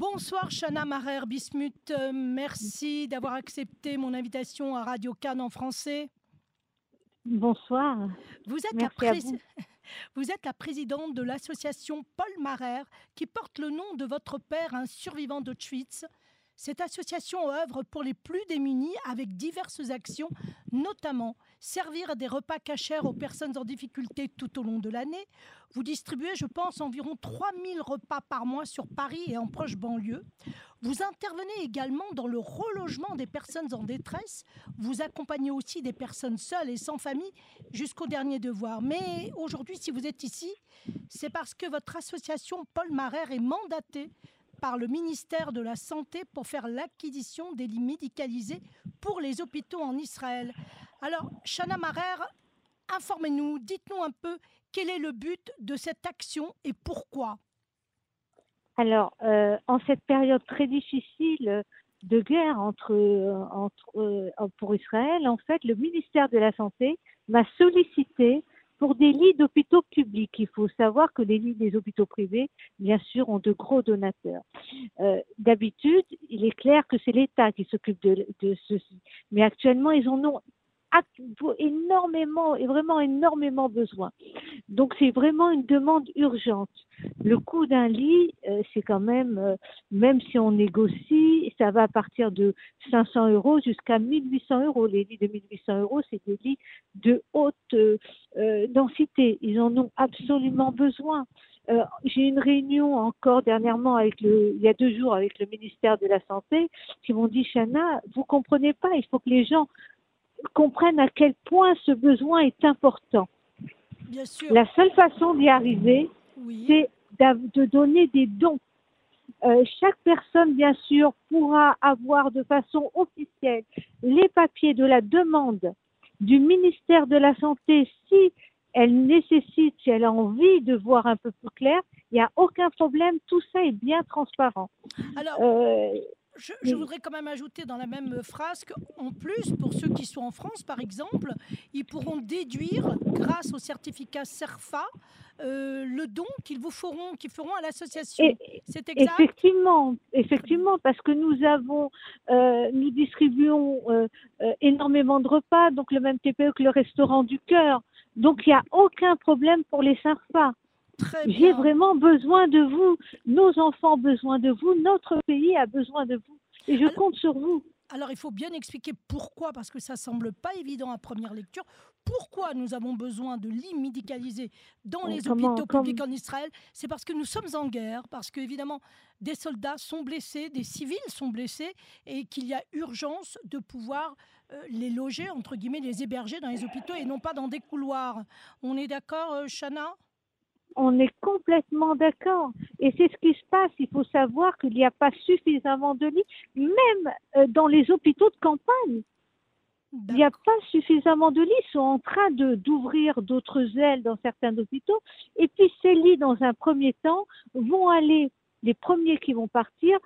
Bonsoir Chana Marer Bismuth, Euh, merci d'avoir accepté mon invitation à Radio Cannes en français. Bonsoir. Vous êtes, la, Merci à prés- vous. vous êtes la présidente de l'association Paul Marer qui porte le nom de votre père, un survivant d'Auschwitz. Cette association œuvre pour les plus démunis avec diverses actions, notamment servir des repas cachers aux personnes en difficulté tout au long de l'année. Vous distribuez, je pense, environ 3000 repas par mois sur Paris et en proche banlieue. Vous intervenez également dans le relogement des personnes en détresse. Vous accompagnez aussi des personnes seules et sans famille jusqu'au dernier devoir. Mais aujourd'hui, si vous êtes ici, c'est parce que votre association Paul Marer est mandatée par le ministère de la Santé pour faire l'acquisition des lits médicalisés pour les hôpitaux en Israël. Alors, Shana Marer, informez-nous, dites-nous un peu quel est le but de cette action et pourquoi. Alors, euh, en cette période très difficile de guerre entre, euh, entre, euh, pour Israël, en fait, le ministère de la Santé m'a sollicité pour des lits d'hôpitaux publics. Il faut savoir que les lits des hôpitaux privés, bien sûr, ont de gros donateurs. Euh, D'habitude, il est clair que c'est l'État qui s'occupe de, de ceci. Mais actuellement, ils en ont énormément, et vraiment énormément besoin. Donc, c'est vraiment une demande urgente. Le coût d'un lit, euh, c'est quand même, euh, même si on négocie, ça va à partir de 500 euros jusqu'à 1800 euros. Les lits de 1800 euros, c'est des lits de haute euh, euh, densité. Ils en ont absolument besoin. Euh, J'ai une réunion encore dernièrement avec le, il y a deux jours avec le ministère de la Santé qui m'ont dit, Chana, vous comprenez pas, il faut que les gens comprennent à quel point ce besoin est important. Bien sûr, La seule façon d'y arriver, oui. c'est de donner des dons. Euh, chaque personne, bien sûr, pourra avoir de façon officielle les papiers de la demande du ministère de la Santé si elle nécessite, si elle a envie de voir un peu plus clair. Il n'y a aucun problème, tout ça est bien transparent. Alors, Euh, Je, voudrais quand même ajouter dans la même phrase qu'en plus, pour ceux qui sont en France, par exemple, ils pourront déduire, grâce au certificat CERFA, euh, le don qu'ils vous feront, qu'ils feront à l'association. C'est exact? Effectivement, effectivement, parce que nous avons, euh, nous distribuons euh, énormément de repas, donc le même TPE que le restaurant du cœur. Donc il n'y a aucun problème pour les SARFA. J'ai vraiment besoin de vous. Nos enfants ont besoin de vous. Notre pays a besoin de vous. Et je Alors- compte sur vous. Alors, il faut bien expliquer pourquoi, parce que ça semble pas évident à première lecture. Pourquoi nous avons besoin de lits médicalisés dans Oh, les comment- hôpitaux publics en Israël? C'est parce que nous sommes en guerre, parce que évidemment des soldats sont blessés, des civils sont blessés, et qu'il y a urgence de pouvoir euh, les loger entre guillemets, les héberger dans les hôpitaux et non pas dans des couloirs. On est d'accord, euh, Chana? On est complètement d'accord. Et c'est ce qui se passe. Il faut savoir qu'il n'y a pas suffisamment de lits, même euh, dans les hôpitaux de campagne. Il n'y a pas suffisamment de lits. Ils sont en train de d'ouvrir d'autres ailes dans certains hôpitaux. Et puis ces lits, dans un premier temps, vont aller, les premiers qui vont partir,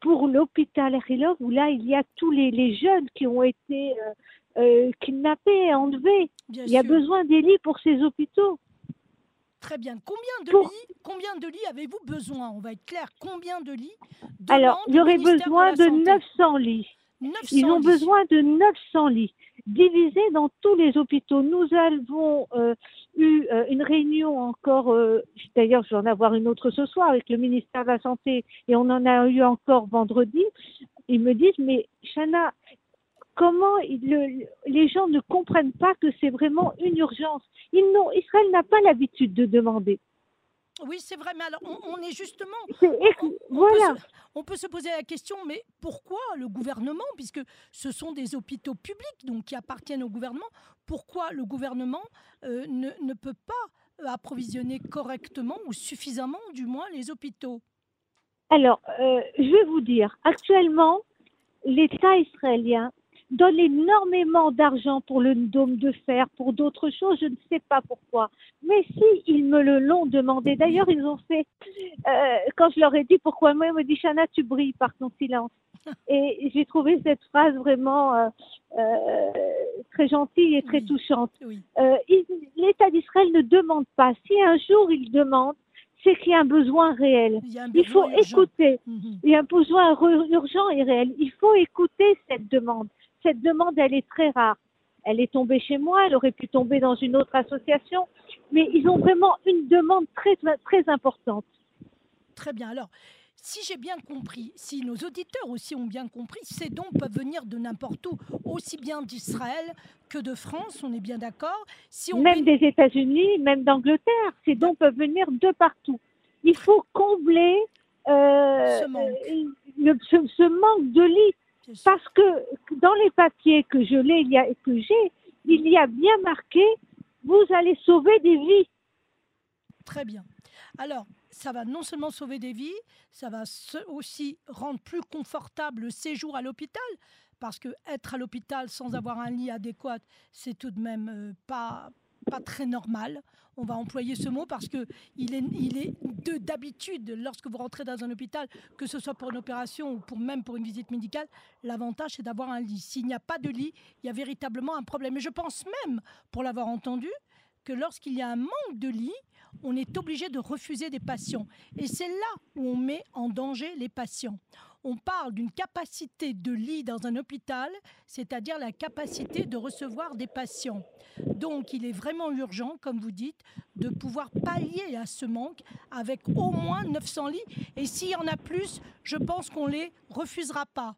pour l'hôpital Rilov, où là, il y a tous les, les jeunes qui ont été euh, euh, kidnappés, enlevés. Bien Il y a sûr. besoin des lits pour ces hôpitaux. Très bien. Combien de Pour- lits Combien de lits avez-vous besoin? On va être clair. Combien de lits Alors, il y aurait besoin de Santé? 900 lits. 900 Ils ont lits. besoin de 900 lits divisés dans tous les hôpitaux. Nous avons euh, eu euh, une réunion encore, euh, d'ailleurs je vais en avoir une autre ce soir avec le ministère de la Santé et on en a eu encore vendredi. Ils me disent, mais Chana, comment le- les gens ne comprennent pas que c'est vraiment une urgence Ils n'ont- Israël n'a pas l'habitude de demander. Oui, c'est vrai, mais alors on, on est justement. On- on voilà. peut se- on peut se poser la question, mais pourquoi le gouvernement, puisque ce sont des hôpitaux publics, donc qui appartiennent au gouvernement, pourquoi le gouvernement euh, ne, ne peut pas euh, approvisionner correctement ou suffisamment, du moins, les hôpitaux? Alors, euh, je vais vous dire, actuellement, l'État israélien donne énormément d'argent pour le dôme de fer, pour d'autres choses, je ne sais pas pourquoi. Mais si ils me le l'ont demandé, d'ailleurs ils ont fait, euh, quand je leur ai dit pourquoi moi, ils m'ont dit Chana, tu brilles par ton silence. Et j'ai trouvé cette phrase vraiment euh, euh, très gentille et très Oui. touchante. Oui. Euh, L'État d'Israël ne demande pas. Si un jour il demande, c'est qu'il y a un besoin réel. Il, un Il faut besoin urgent. écouter. Mhm. Il y a un besoin urgent et réel. Il faut écouter cette demande. Cette demande, elle est très rare. Elle est tombée chez moi, elle aurait pu tomber dans une autre association, mais ils ont vraiment une demande très, très importante. Très bien. Alors, si j'ai bien compris, si nos auditeurs aussi ont bien compris, ces dons peuvent venir de n'importe où, aussi bien d'Israël que de France, on est bien d'accord. Si on Même des États-Unis, même d'Angleterre, ces dons peuvent venir de partout. Il faut combler euh, Ce manque. euh, le- ce, ce manque de lits. Parce que dans les papiers que je l'ai, il y a, que j'ai, il y a bien marqué vous allez sauver des vies. Très bien. Alors, ça va non seulement sauver des vies, ça va aussi rendre plus confortable le séjour à l'hôpital, parce que être à l'hôpital sans avoir un lit adéquat, c'est tout de même euh, pas pas très normal. On va employer ce mot parce que il est, il est de d'habitude lorsque vous rentrez dans un hôpital, que ce soit pour une opération ou pour même pour une visite médicale, l'avantage c'est d'avoir un lit. S'il n'y a pas de lit, il y a véritablement un problème. Et je pense même, pour l'avoir entendu, que lorsqu'il y a un manque de lits, on est obligé de refuser des patients. Et c'est là où on met en danger les patients. On parle d'une capacité de lit dans un hôpital, c'est-à-dire la capacité de recevoir des patients. Donc il est vraiment urgent, comme vous dites, de pouvoir pallier à ce manque avec au moins 900 lits. Et s'il y en a plus, je pense qu'on ne les refusera pas.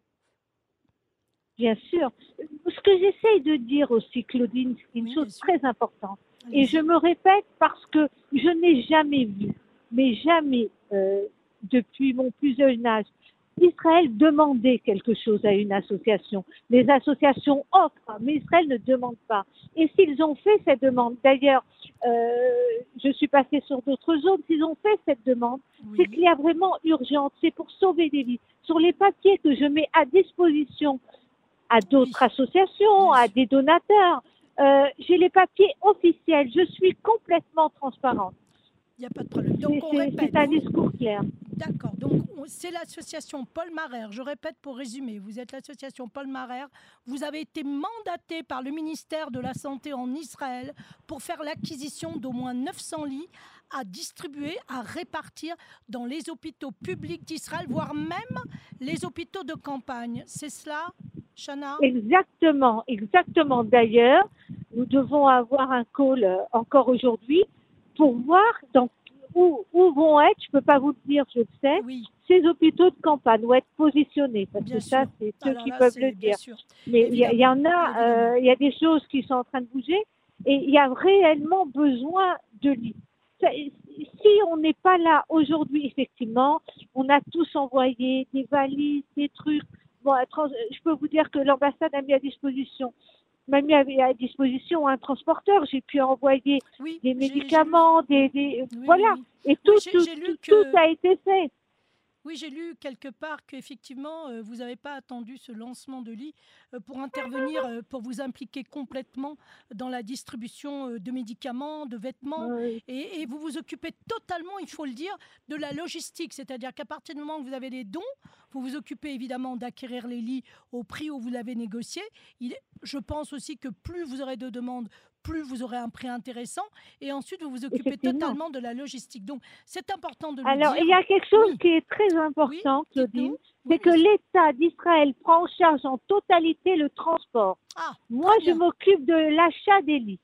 Bien sûr. Ce que j'essaye de dire aussi, Claudine, c'est une Oui, chose très importante. Et je me répète parce que je n'ai jamais vu, mais jamais, euh, depuis mon plus jeune âge, Israël demander quelque chose à une association. Les associations offrent, mais Israël ne demande pas. Et s'ils ont fait cette demande, d'ailleurs, euh, je suis passée sur d'autres zones, s'ils ont fait cette demande, Oui. c'est qu'il y a vraiment urgence, c'est pour sauver des vies. Sur les papiers que je mets à disposition à d'autres Oui. associations, à des donateurs, euh, j'ai les papiers officiels, je suis complètement transparente. Il n'y a pas de problème. C'est- Donc on C'est répète. c'est un discours clair. D'accord. Donc, on- c'est l'association Paul Marère. Je répète pour résumer. Vous êtes l'association Paul Marère. Vous avez été mandaté par le ministère de la Santé en Israël pour faire l'acquisition d'au moins 900 lits à distribuer, à répartir dans les hôpitaux publics d'Israël, voire même les hôpitaux de campagne. C'est cela, Chana? Exactement, exactement. D'ailleurs, nous devons avoir un call euh, encore aujourd'hui pour voir dans, où, où vont être, je ne peux pas vous le dire, je le sais, Oui, ces hôpitaux de campagne, où être positionnés, parce bien que ça, c'est ceux Alors qui là, peuvent le dire. sûr. Mais il y, en a, euh, il y a des choses qui sont en train de bouger et il y a réellement besoin de lits. Si on n'est pas là aujourd'hui, effectivement, on a tous envoyé des valises, des trucs. Bon, je peux vous dire que l'ambassade a mis à disposition, m'a mis à, à disposition un transporteur. J'ai pu envoyer Oui, des médicaments, des, des- Oui, voilà. oui. Et tout, tout, que- tout a été fait. Oui, j'ai lu quelque part qu'effectivement, euh, vous n'avez pas attendu ce lancement de lit euh, pour intervenir, euh, pour vous impliquer complètement dans la distribution de médicaments, de vêtements. Oui. Et, et vous vous occupez totalement, il faut le dire, de la logistique. C'est-à-dire qu'à partir du moment où vous avez les dons, vous vous occupez évidemment d'acquérir les lits au prix où vous l'avez négocié. Il est- je pense aussi que plus vous aurez de demandes, plus vous aurez un prix intéressant. Et ensuite, vous vous occupez totalement de la logistique. Donc, c'est important de le Alors, dire. il y a quelque chose Oui. qui est très important, Claudine. c'est Oui, que l'État d'Israël prend en charge en totalité le transport. Ah, Moi, je m'occupe de l'achat des lits.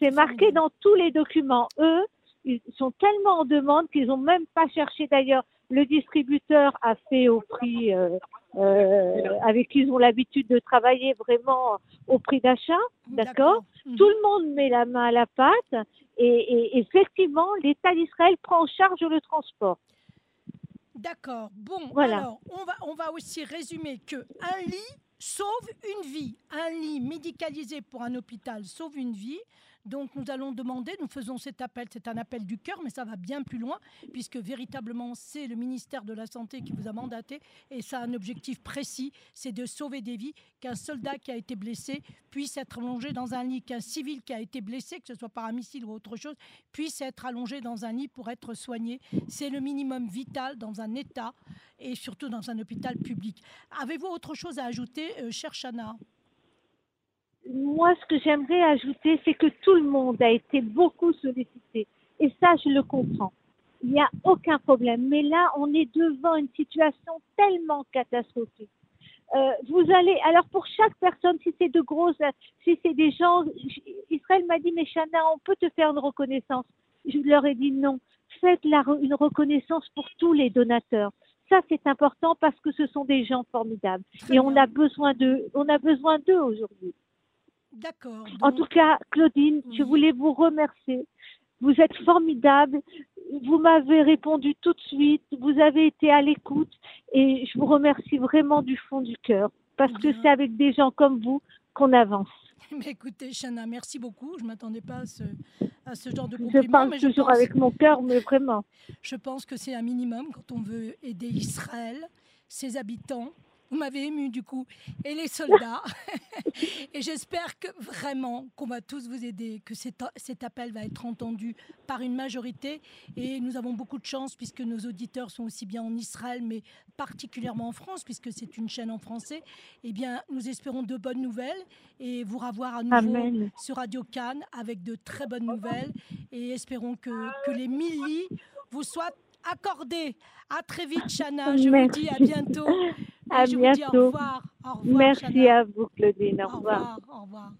C'est marqué dans tous les documents. Eux, ils sont tellement en demande qu'ils n'ont même pas cherché. D'ailleurs, le distributeur a fait au prix euh, euh, avec qui ils ont l'habitude de travailler vraiment au prix d'achat. D'accord? Mhm. Tout le monde met la main à la pâte et, et effectivement, l'État d'Israël prend en charge le transport. D'accord. Bon, Voilà. alors, on va, on va aussi résumer que un lit sauve une vie. Un lit médicalisé pour un hôpital sauve une vie. Donc, nous allons demander, nous faisons cet appel, c'est un appel du cœur, mais ça va bien plus loin, puisque véritablement, c'est le ministère de la Santé qui vous a mandaté, et ça a un objectif précis, c'est de sauver des vies, qu'un soldat qui a été blessé puisse être allongé dans un lit, qu'un civil qui a été blessé, que ce soit par un missile ou autre chose, puisse être allongé dans un lit pour être soigné. C'est le minimum vital dans un État et surtout dans un hôpital public. Avez-vous autre chose à ajouter, euh, chère Chana? Moi, ce que j'aimerais ajouter, c'est que tout le monde a été beaucoup sollicité. Et ça, je le comprends. il n'y a aucun problème. Mais là, on est devant une situation tellement catastrophique. Euh, vous allez, alors pour chaque personne, si c'est de grosses, si c'est des gens, Israël m'a dit, mais Chana, on peut te faire une reconnaissance. Je leur ai dit non. Faites la, une reconnaissance pour tous les donateurs. Ça, c'est important parce que ce sont des gens formidables. Et on a besoin d'eux, on a besoin d'eux aujourd'hui. D'accord. En tout cas, Claudine, je voulais vous remercier. Vous êtes formidable. Vous m'avez répondu tout de suite. Vous avez été à l'écoute et je vous remercie vraiment du fond du cœur parce que c'est avec des gens comme vous qu'on avance. Mais écoutez, Chana, merci beaucoup. Je ne m'attendais pas à ce, à ce, genre de compliment. Je parle mais toujours je pense, avec mon cœur, mais vraiment. Je pense que c'est un minimum quand on veut aider Israël, ses habitants, vous m'avez ému du coup, et les soldats. et j'espère que vraiment qu'on va tous vous aider, que cet, cet, appel va être entendu par une majorité. Et nous avons beaucoup de chance puisque nos auditeurs sont aussi bien en Israël, mais particulièrement en France, puisque c'est une chaîne en français. Eh bien, nous espérons de bonnes nouvelles et vous revoir à nouveau Amen. sur Radio Cannes avec de très bonnes nouvelles. Et espérons que, que les millis vous soient accordés. À très vite, Chana. Je Merci. vous dis à bientôt. À je bientôt. vous dis au revoir. Au revoir Merci Chana. à vous, Claudine. Au, Au revoir. revoir. Au revoir.